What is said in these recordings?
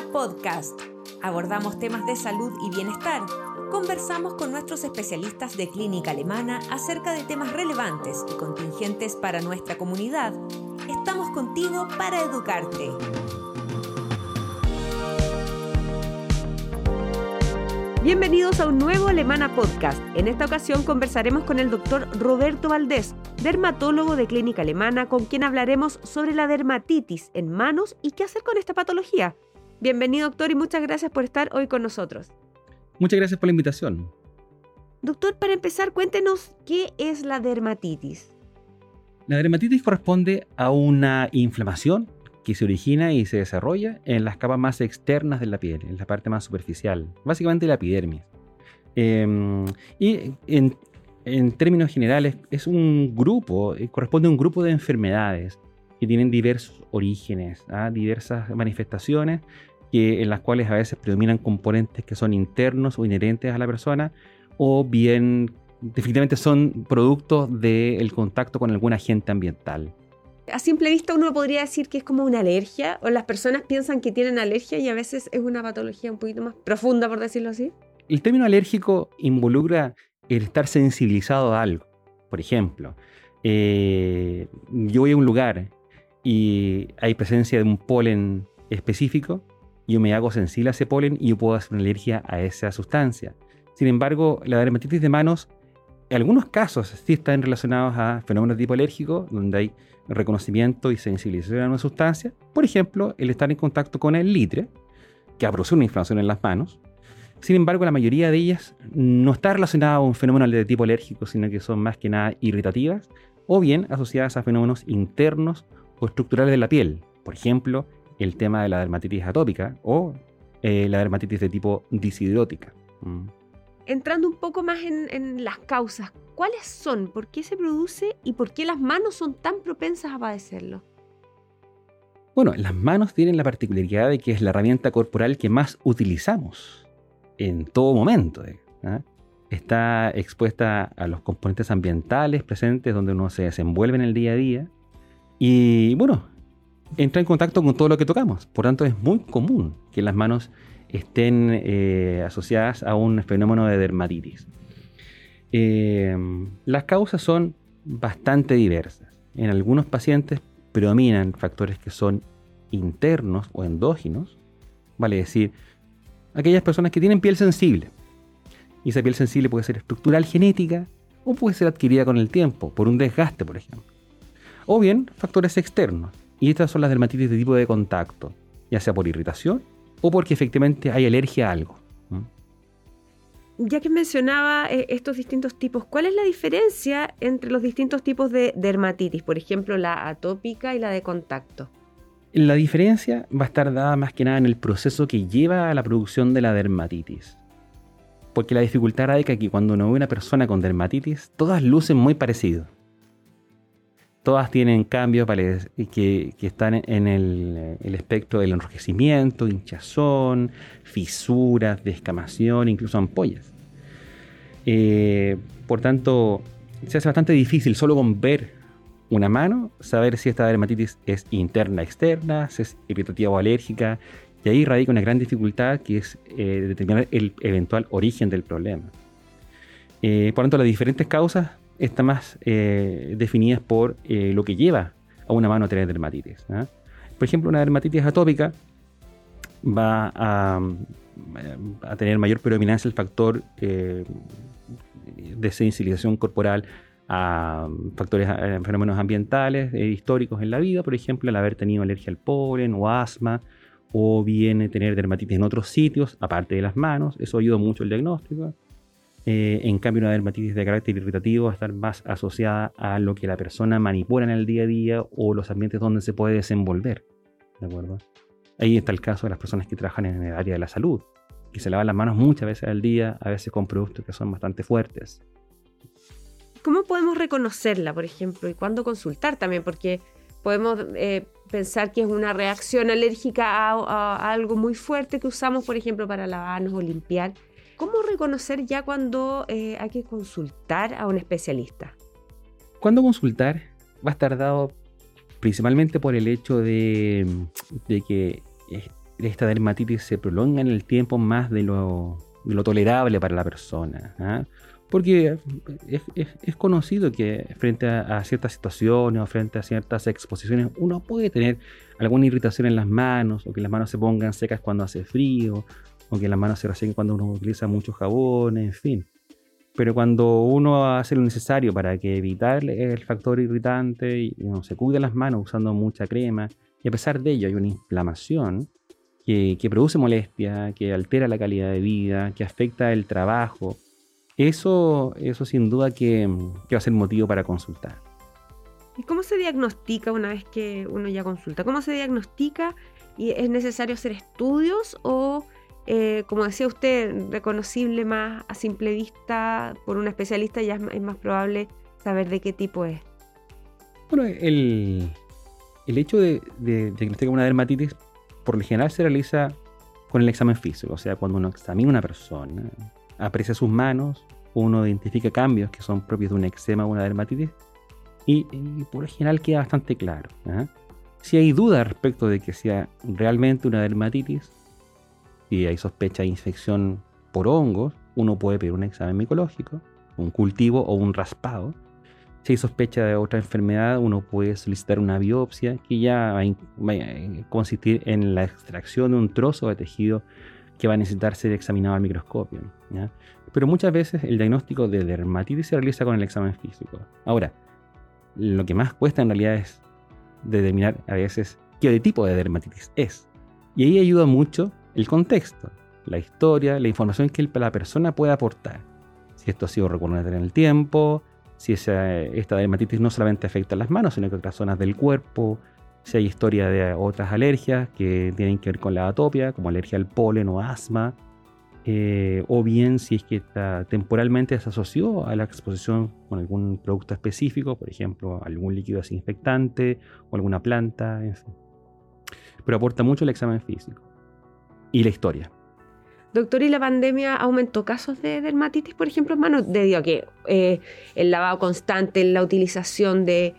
Podcast. Abordamos temas de salud y bienestar. Conversamos con nuestros especialistas de clínica alemana acerca de temas relevantes y contingentes para nuestra comunidad. Estamos contigo para educarte. Bienvenidos a un nuevo Alemana Podcast. En esta ocasión conversaremos con el doctor Roberto Valdés, dermatólogo de Clínica Alemana, con quien hablaremos sobre la dermatitis en manos y qué hacer con esta patología. Bienvenido, doctor, y muchas gracias por estar hoy con nosotros. Muchas gracias por la invitación. Doctor, para empezar, cuéntenos qué es la dermatitis. La dermatitis corresponde a una inflamación que se origina y se desarrolla en las capas más externas de la piel, en la parte más superficial, básicamente la epidermis. Em, y en, términos generales es un grupo, eh, corresponde a un grupo de enfermedades que tienen diversos orígenes, ¿ah? diversas manifestaciones que, en las cuales a veces predominan componentes que son internos o inherentes a la persona o bien definitivamente son productos del contacto con algún agente ambiental a simple vista uno podría decir que es como una alergia, o las personas piensan que tienen alergia y a veces es una patología un poquito más profunda, por decirlo así. El término alérgico involucra el estar sensibilizado a algo. Por ejemplo, eh, yo voy a un lugar y hay presencia de un polen específico, yo me hago sensible a ese polen y yo puedo hacer una alergia a esa sustancia. Sin embargo, la dermatitis de manos, en algunos casos sí están relacionados a fenómenos de tipo alérgico, donde hay reconocimiento y sensibilización a una sustancia. Por ejemplo, el estar en contacto con el litre, que produce una inflamación en las manos. Sin embargo, la mayoría de ellas no está relacionada a un fenómeno de tipo alérgico, sino que son más que nada irritativas o bien asociadas a fenómenos internos o estructurales de la piel. Por ejemplo, el tema de la dermatitis atópica o eh, la dermatitis de tipo disidrótica. Mm. Entrando un poco más en las causas, ¿Cuáles son? ¿Por qué se produce? ¿Y por qué las manos son tan propensas a padecerlo? Bueno, las manos tienen la particularidad de que es la herramienta corporal que más utilizamos en todo momento. ¿eh? ¿Ah? Está expuesta a los componentes ambientales presentes donde uno se desenvuelve en el día a día. Y bueno, entra en contacto con todo lo que tocamos. Por tanto, es muy común que las manos estén eh, asociadas a un fenómeno de dermatitis. Eh, las causas son bastante diversas. En algunos pacientes predominan factores que son internos o endógenos, vale decir, aquellas personas que tienen piel sensible. Y esa piel sensible puede ser estructural genética o puede ser adquirida con el tiempo, por un desgaste, por ejemplo. O bien factores externos. Y estas son las dermatitis de tipo de contacto, ya sea por irritación o porque efectivamente hay alergia a algo ya que mencionaba eh, estos distintos tipos, ¿cuál es la diferencia entre los distintos tipos de dermatitis? Por ejemplo, la atópica y la de contacto. La diferencia va a estar dada más que nada en el proceso que lleva a la producción de la dermatitis. Porque la dificultad radica que cuando uno ve una persona con dermatitis, todas lucen muy parecido. Todas tienen cambios que, que están en el, espectro del enrojecimiento, hinchazón, fisuras, descamación, incluso ampollas. Eh, por tanto, se hace bastante difícil solo con ver una mano saber si esta dermatitis es interna, externa, si es irritativa o alérgica. Y ahí radica una gran dificultad que es eh, determinar el eventual origen del problema. Eh, por tanto, las diferentes causas están más definidas por lo que lleva a una mano a tener dermatitis. ¿ah? Por ejemplo, una dermatitis atópica va a, a tener mayor predominancia el factor de sensibilización corporal a factores, a fenómenos ambientales eh, históricos en la vida, por ejemplo, el haber tenido alergia al polen o asma, o bien tener dermatitis en otros sitios, aparte de las manos, eso ayuda mucho el diagnóstico. Eh, en cambio, una dermatitis de carácter irritativo va a estar más asociada a lo que la persona manipula en el día a día o los ambientes donde se puede desenvolver. ¿De acuerdo? Ahí está el caso de las personas que trabajan en el área de la salud, que se lavan las manos muchas veces al día, a veces con productos que son bastante fuertes. ¿Cómo podemos reconocerla, por ejemplo, y cuándo consultar también? Porque podemos eh, pensar que es una reacción alérgica a, algo muy fuerte que usamos, por ejemplo, para lavarnos o limpiar. ¿Cómo reconocer ya cuando eh, hay que consultar a un especialista? Cuando consultar va a estar dado principalmente por el hecho de, que esta dermatitis se prolonga en el tiempo más de lo, tolerable para la persona. ¿ah? Porque es, conocido que frente a, ciertas situaciones o frente a ciertas exposiciones uno puede tener alguna irritación en las manos o que las manos se pongan secas cuando hace frío o que las manos se resequen cuando uno utiliza muchos jabones, en fin. Pero cuando uno hace lo necesario para que evitar el factor irritante y se cuida las manos usando mucha crema y a pesar de ello hay una inflamación que, produce molestia, que altera la calidad de vida, que afecta el trabajo, eso, eso sin duda que, va a ser motivo para consultar. ¿Y cómo se diagnostica una vez que uno ya consulta? ¿Cómo se diagnostica? ¿Y es necesario hacer estudios o, eh, como decía usted, reconocible más a simple vista por un especialista ya es, más probable saber de qué tipo es? Bueno, el, el hecho de, de diagnosticar una dermatitis por lo general se realiza con el examen físico, o sea, cuando uno examina a una persona, aprecia sus manos, uno identifica cambios que son propios de un eczema o una dermatitis y, por lo general queda bastante claro. ¿ah? Si hay duda respecto de que sea realmente una dermatitis, y hay sospecha de infección por hongos, uno puede pedir un examen micológico, un cultivo o un raspado. Si hay sospecha de otra enfermedad, uno puede solicitar una biopsia que ya va a consistir en la extracción de un trozo de tejido que va a necesitar ser examinado al microscopio. Pero muchas veces el diagnóstico de dermatitis se realiza con el examen físico. Ahora, lo que más cuesta en realidad es determinar a veces qué tipo de dermatitis es. Y ahí ayuda mucho el contexto, la historia, la información que la persona puede aportar. Si esto ha sido recurrente en el tiempo, si esta dermatitis no solamente afecta a las manos, sino que otras zonas del cuerpo, si hay historia de otras alergias que tienen que ver con la atopia, como alergia al polen o asma, eh, o bien si es que temporalmente se asoció a la exposición con algún producto específico, por ejemplo, algún líquido desinfectante o alguna planta, en fin. Pero aporta mucho el examen físico y la historia. Doctor, ¿y la pandemia aumentó casos de dermatitis, por ejemplo, en manos? Debido a que eh, el lavado constante, la utilización de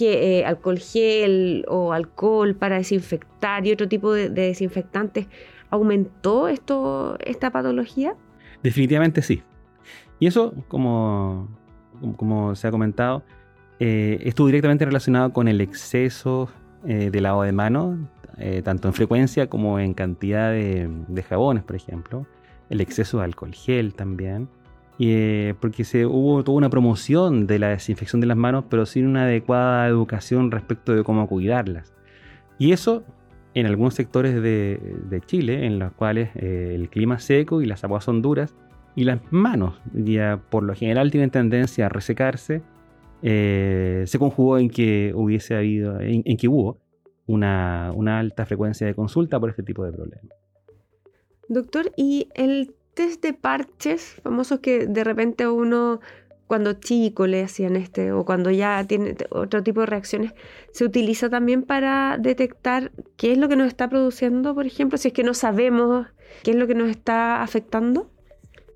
eh, alcohol gel o alcohol para desinfectar y otro tipo de, desinfectantes, ¿aumentó esto, esta patología? Definitivamente sí. Y eso, como, como se ha comentado, eh, estuvo directamente relacionado con el exceso eh, de lavado de manos, tanto en frecuencia como en cantidad de, de jabones, por ejemplo, el exceso de alcohol gel también eh, porque se, hubo toda una promoción de la desinfección de las manos, pero sin una adecuada educación respecto de cómo cuidarlas. Y eso en algunos sectores de, Chile, en los cuales eh, el clima es seco y las aguas son duras, y las manos ya por lo general tienen tendencia a resecarse, eh, se conjugó en que hubiese habido, en, que hubo una, una alta frecuencia de consulta por este tipo de problemas. Doctor, ¿y el test de parches famosos que de repente uno cuando chico le hacían este o cuando ya tiene otro tipo de reacciones, se utiliza también para detectar qué es lo que nos está produciendo, por ejemplo, si es que no sabemos qué es lo que nos está afectando?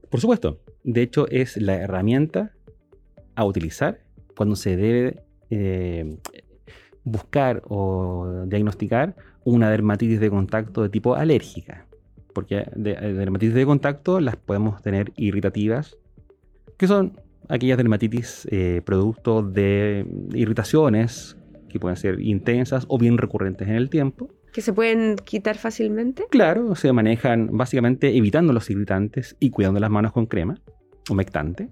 Por supuesto. De hecho, es la herramienta a utilizar cuando se debe eh, buscar o diagnosticar una dermatitis de contacto de tipo alérgica porque de, eh, dermatitis de contacto las podemos tener irritativas, que son aquellas dermatitis eh, producto de irritaciones que pueden ser intensas o bien recurrentes en el tiempo. ¿Que se pueden quitar fácilmente? Claro, se manejan básicamente evitando los irritantes y cuidando las manos con crema humectante.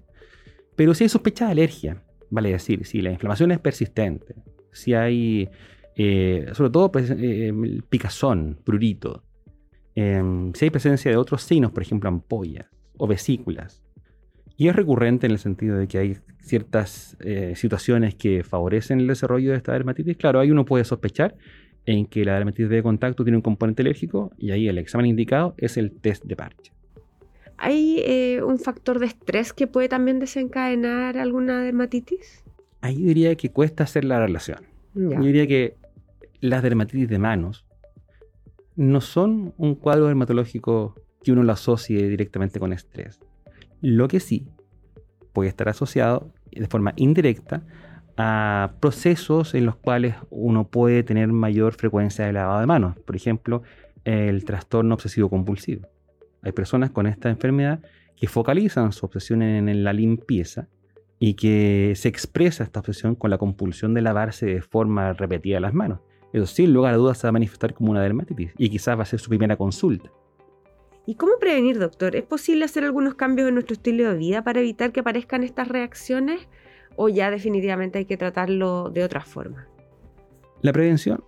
Pero si hay sospecha de alergia, vale decir, si la inflamación es persistente, si hay, eh, sobre todo, pues, picazón, prurito, Em, si hay presencia de otros signos, por ejemplo ampollas o vesículas. Y es recurrente en el sentido de que hay ciertas eh, situaciones que favorecen el desarrollo de esta dermatitis. Claro, ahí uno puede sospechar en que la dermatitis de contacto tiene un componente alérgico y ahí el examen indicado es el test de parche. ¿Hay eh, un factor de estrés que puede también desencadenar alguna dermatitis? Ahí diría que cuesta hacer la relación. Yo diría que las dermatitis de manos no son un cuadro dermatológico que uno lo asocie directamente con estrés. Lo que sí puede estar asociado de forma indirecta a procesos en los cuales uno puede tener mayor frecuencia de lavado de manos. Por ejemplo, el trastorno obsesivo compulsivo. Hay personas con esta enfermedad que focalizan su obsesión en, la limpieza y que se expresa esta obsesión con la compulsión de lavarse de forma repetida las manos. Eso sin lugar a dudas se va a manifestar como una dermatitis y quizás va a ser su primera consulta. ¿Y cómo prevenir, doctor? ¿Es posible hacer algunos cambios en nuestro estilo de vida para evitar que aparezcan estas reacciones o ya definitivamente hay que tratarlo de otra forma? La prevención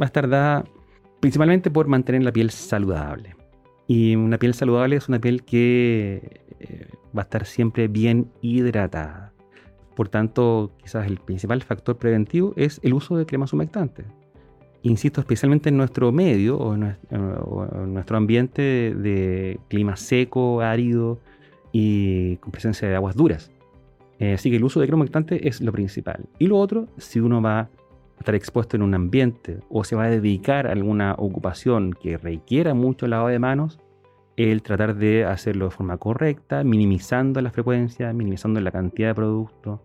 va a estar dada principalmente por mantener la piel saludable. Y una piel saludable es una piel que eh, va a estar siempre bien hidratada. Por tanto, quizás el principal factor preventivo es el uso de cremas humectantes. Insisto, especialmente en nuestro medio o en, nuestro ambiente de clima seco, árido y con presencia de aguas duras. Eh, así que el uso de crema humectante es lo principal. Y lo otro, si uno va estar expuesto en un ambiente o se va a dedicar a alguna ocupación que requiera mucho lavado de manos, el tratar de hacerlo de forma correcta, minimizando la frecuencia, minimizando la cantidad de producto.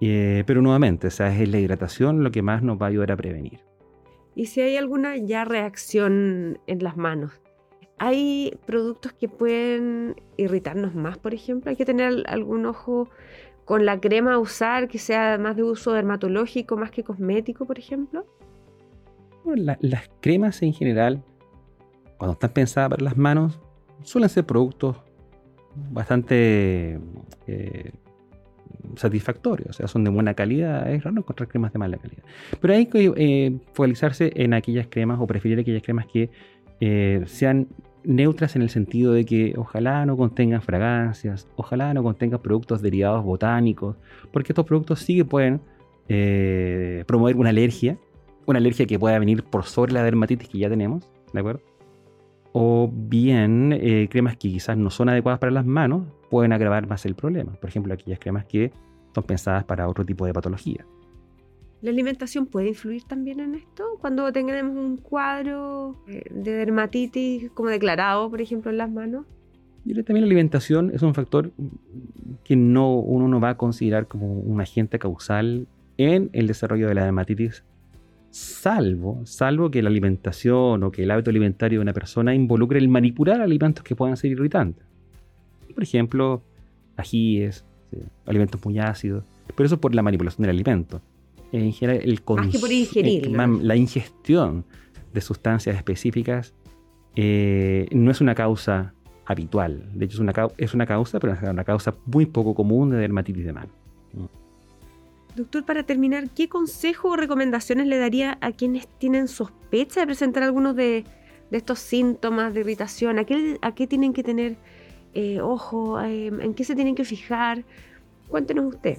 Eh, pero nuevamente, o sea, es la hidratación lo que más nos va a ayudar a prevenir. ¿Y si hay alguna ya reacción en las manos? ¿Hay productos que pueden irritarnos más, por ejemplo? ¿Hay que tener algún ojo con la crema a usar que sea más de uso dermatológico más que cosmético, por ejemplo? las cremas en general, cuando están pensadas para las manos, suelen ser productos bastante eh, satisfactorios, o sea, son de buena calidad, es raro encontrar cremas de mala calidad. Pero hay que eh, focalizarse en aquellas cremas o preferir aquellas cremas que eh, sean neutras en el sentido de que ojalá no contengan fragancias, ojalá no contengan productos derivados botánicos, porque estos productos sí que pueden promover una alergia, una alergia que pueda venir por sobre la dermatitis que ya tenemos, ¿de acuerdo? O bien eh, cremas que quizás no son adecuadas para las manos pueden agravar más el problema. Por ejemplo, aquellas cremas que son pensadas para otro tipo de patología. ¿La alimentación puede influir también en esto? Cuando tengamos un cuadro eh, de dermatitis como declarado, por ejemplo, en las manos. Yo creo que también la alimentación es un factor que no, uno no va a considerar como un agente causal en el desarrollo de la dermatitis, salvo, salvo que la alimentación o que el hábito alimentario de una persona involucre el manipular alimentos que puedan ser irritantes. Por ejemplo, ajíes, alimentos muy ácidos, pero eso por la manipulación del alimento en general el Más la ingestión de sustancias específicas eh, no es una causa habitual. De hecho, es una, es una causa, pero es una causa muy poco común de dermatitis de mano. Doctor, para terminar, ¿qué consejo o recomendaciones le daría a quienes tienen sospecha de presentar algunos de, estos síntomas de irritación? ¿A qué, tienen que tener eh, ojo? Eh, ¿En qué se tienen que fijar? Cuéntenos usted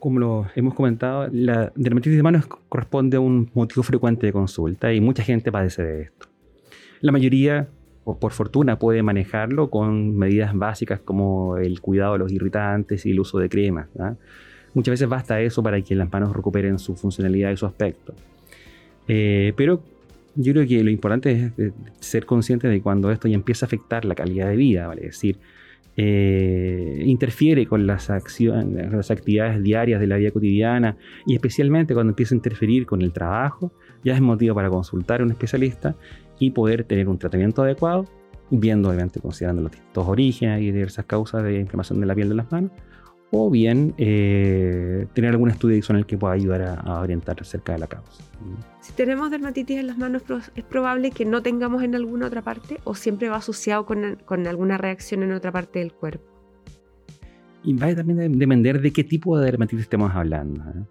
como lo hemos comentado, la dermatitis de manos corresponde a un motivo frecuente de consulta y mucha gente padece de esto. La mayoría, por fortuna, puede manejarlo con medidas básicas como el cuidado de los irritantes y el uso de cremas. Muchas veces basta eso para que las manos recuperen su funcionalidad y su aspecto. Eh, pero yo creo que lo importante es ser consciente de cuando esto ya empieza a afectar la calidad de vida, ¿vale? Es decir, eh, interfiere con las, acciones, las actividades diarias de la vida cotidiana y especialmente cuando empieza a interferir con el trabajo, ya es motivo para consultar a un especialista y poder tener un tratamiento adecuado, viendo obviamente considerando los distintos orígenes y diversas causas de inflamación de la piel de las manos, o bien eh, tener algún estudio adicional que pueda ayudar a, orientar acerca de la causa. Si tenemos dermatitis en las manos, ¿es probable que no tengamos en alguna otra parte o siempre va asociado con, con alguna reacción en otra parte del cuerpo? Y va a también depender de qué tipo de dermatitis estemos hablando. ¿eh?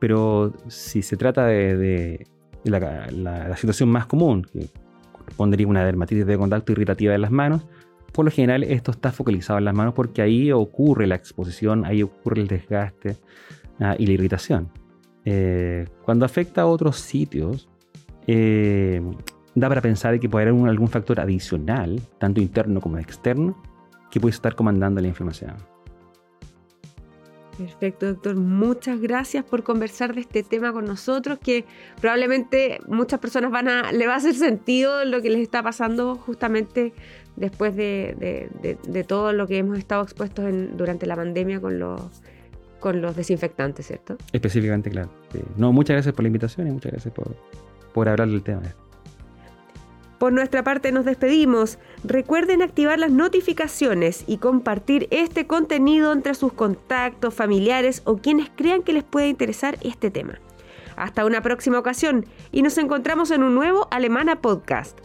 Pero si se trata de, la, la, situación más común, que correspondería a una dermatitis de contacto irritativa de las manos, por lo general esto está focalizado en las manos porque ahí ocurre la exposición, ahí ocurre el desgaste ah, y la irritación. Eh, cuando afecta a otros sitios, eh, da para pensar que puede haber algún factor adicional, tanto interno como externo, que puede estar comandando la inflamación. Perfecto, doctor. Muchas gracias por conversar de este tema con nosotros, que probablemente muchas personas van a, le va a hacer sentido lo que les está pasando justamente después de, todo lo que hemos estado expuestos durante la pandemia con los, con los desinfectantes, ¿cierto? Específicamente, claro. No, muchas gracias por la invitación y muchas gracias por, por hablar del tema. Por nuestra parte nos despedimos. Recuerden activar las notificaciones y compartir este contenido entre sus contactos, familiares o quienes crean que les puede interesar este tema. Hasta una próxima ocasión y nos encontramos en un nuevo Alemana Podcast.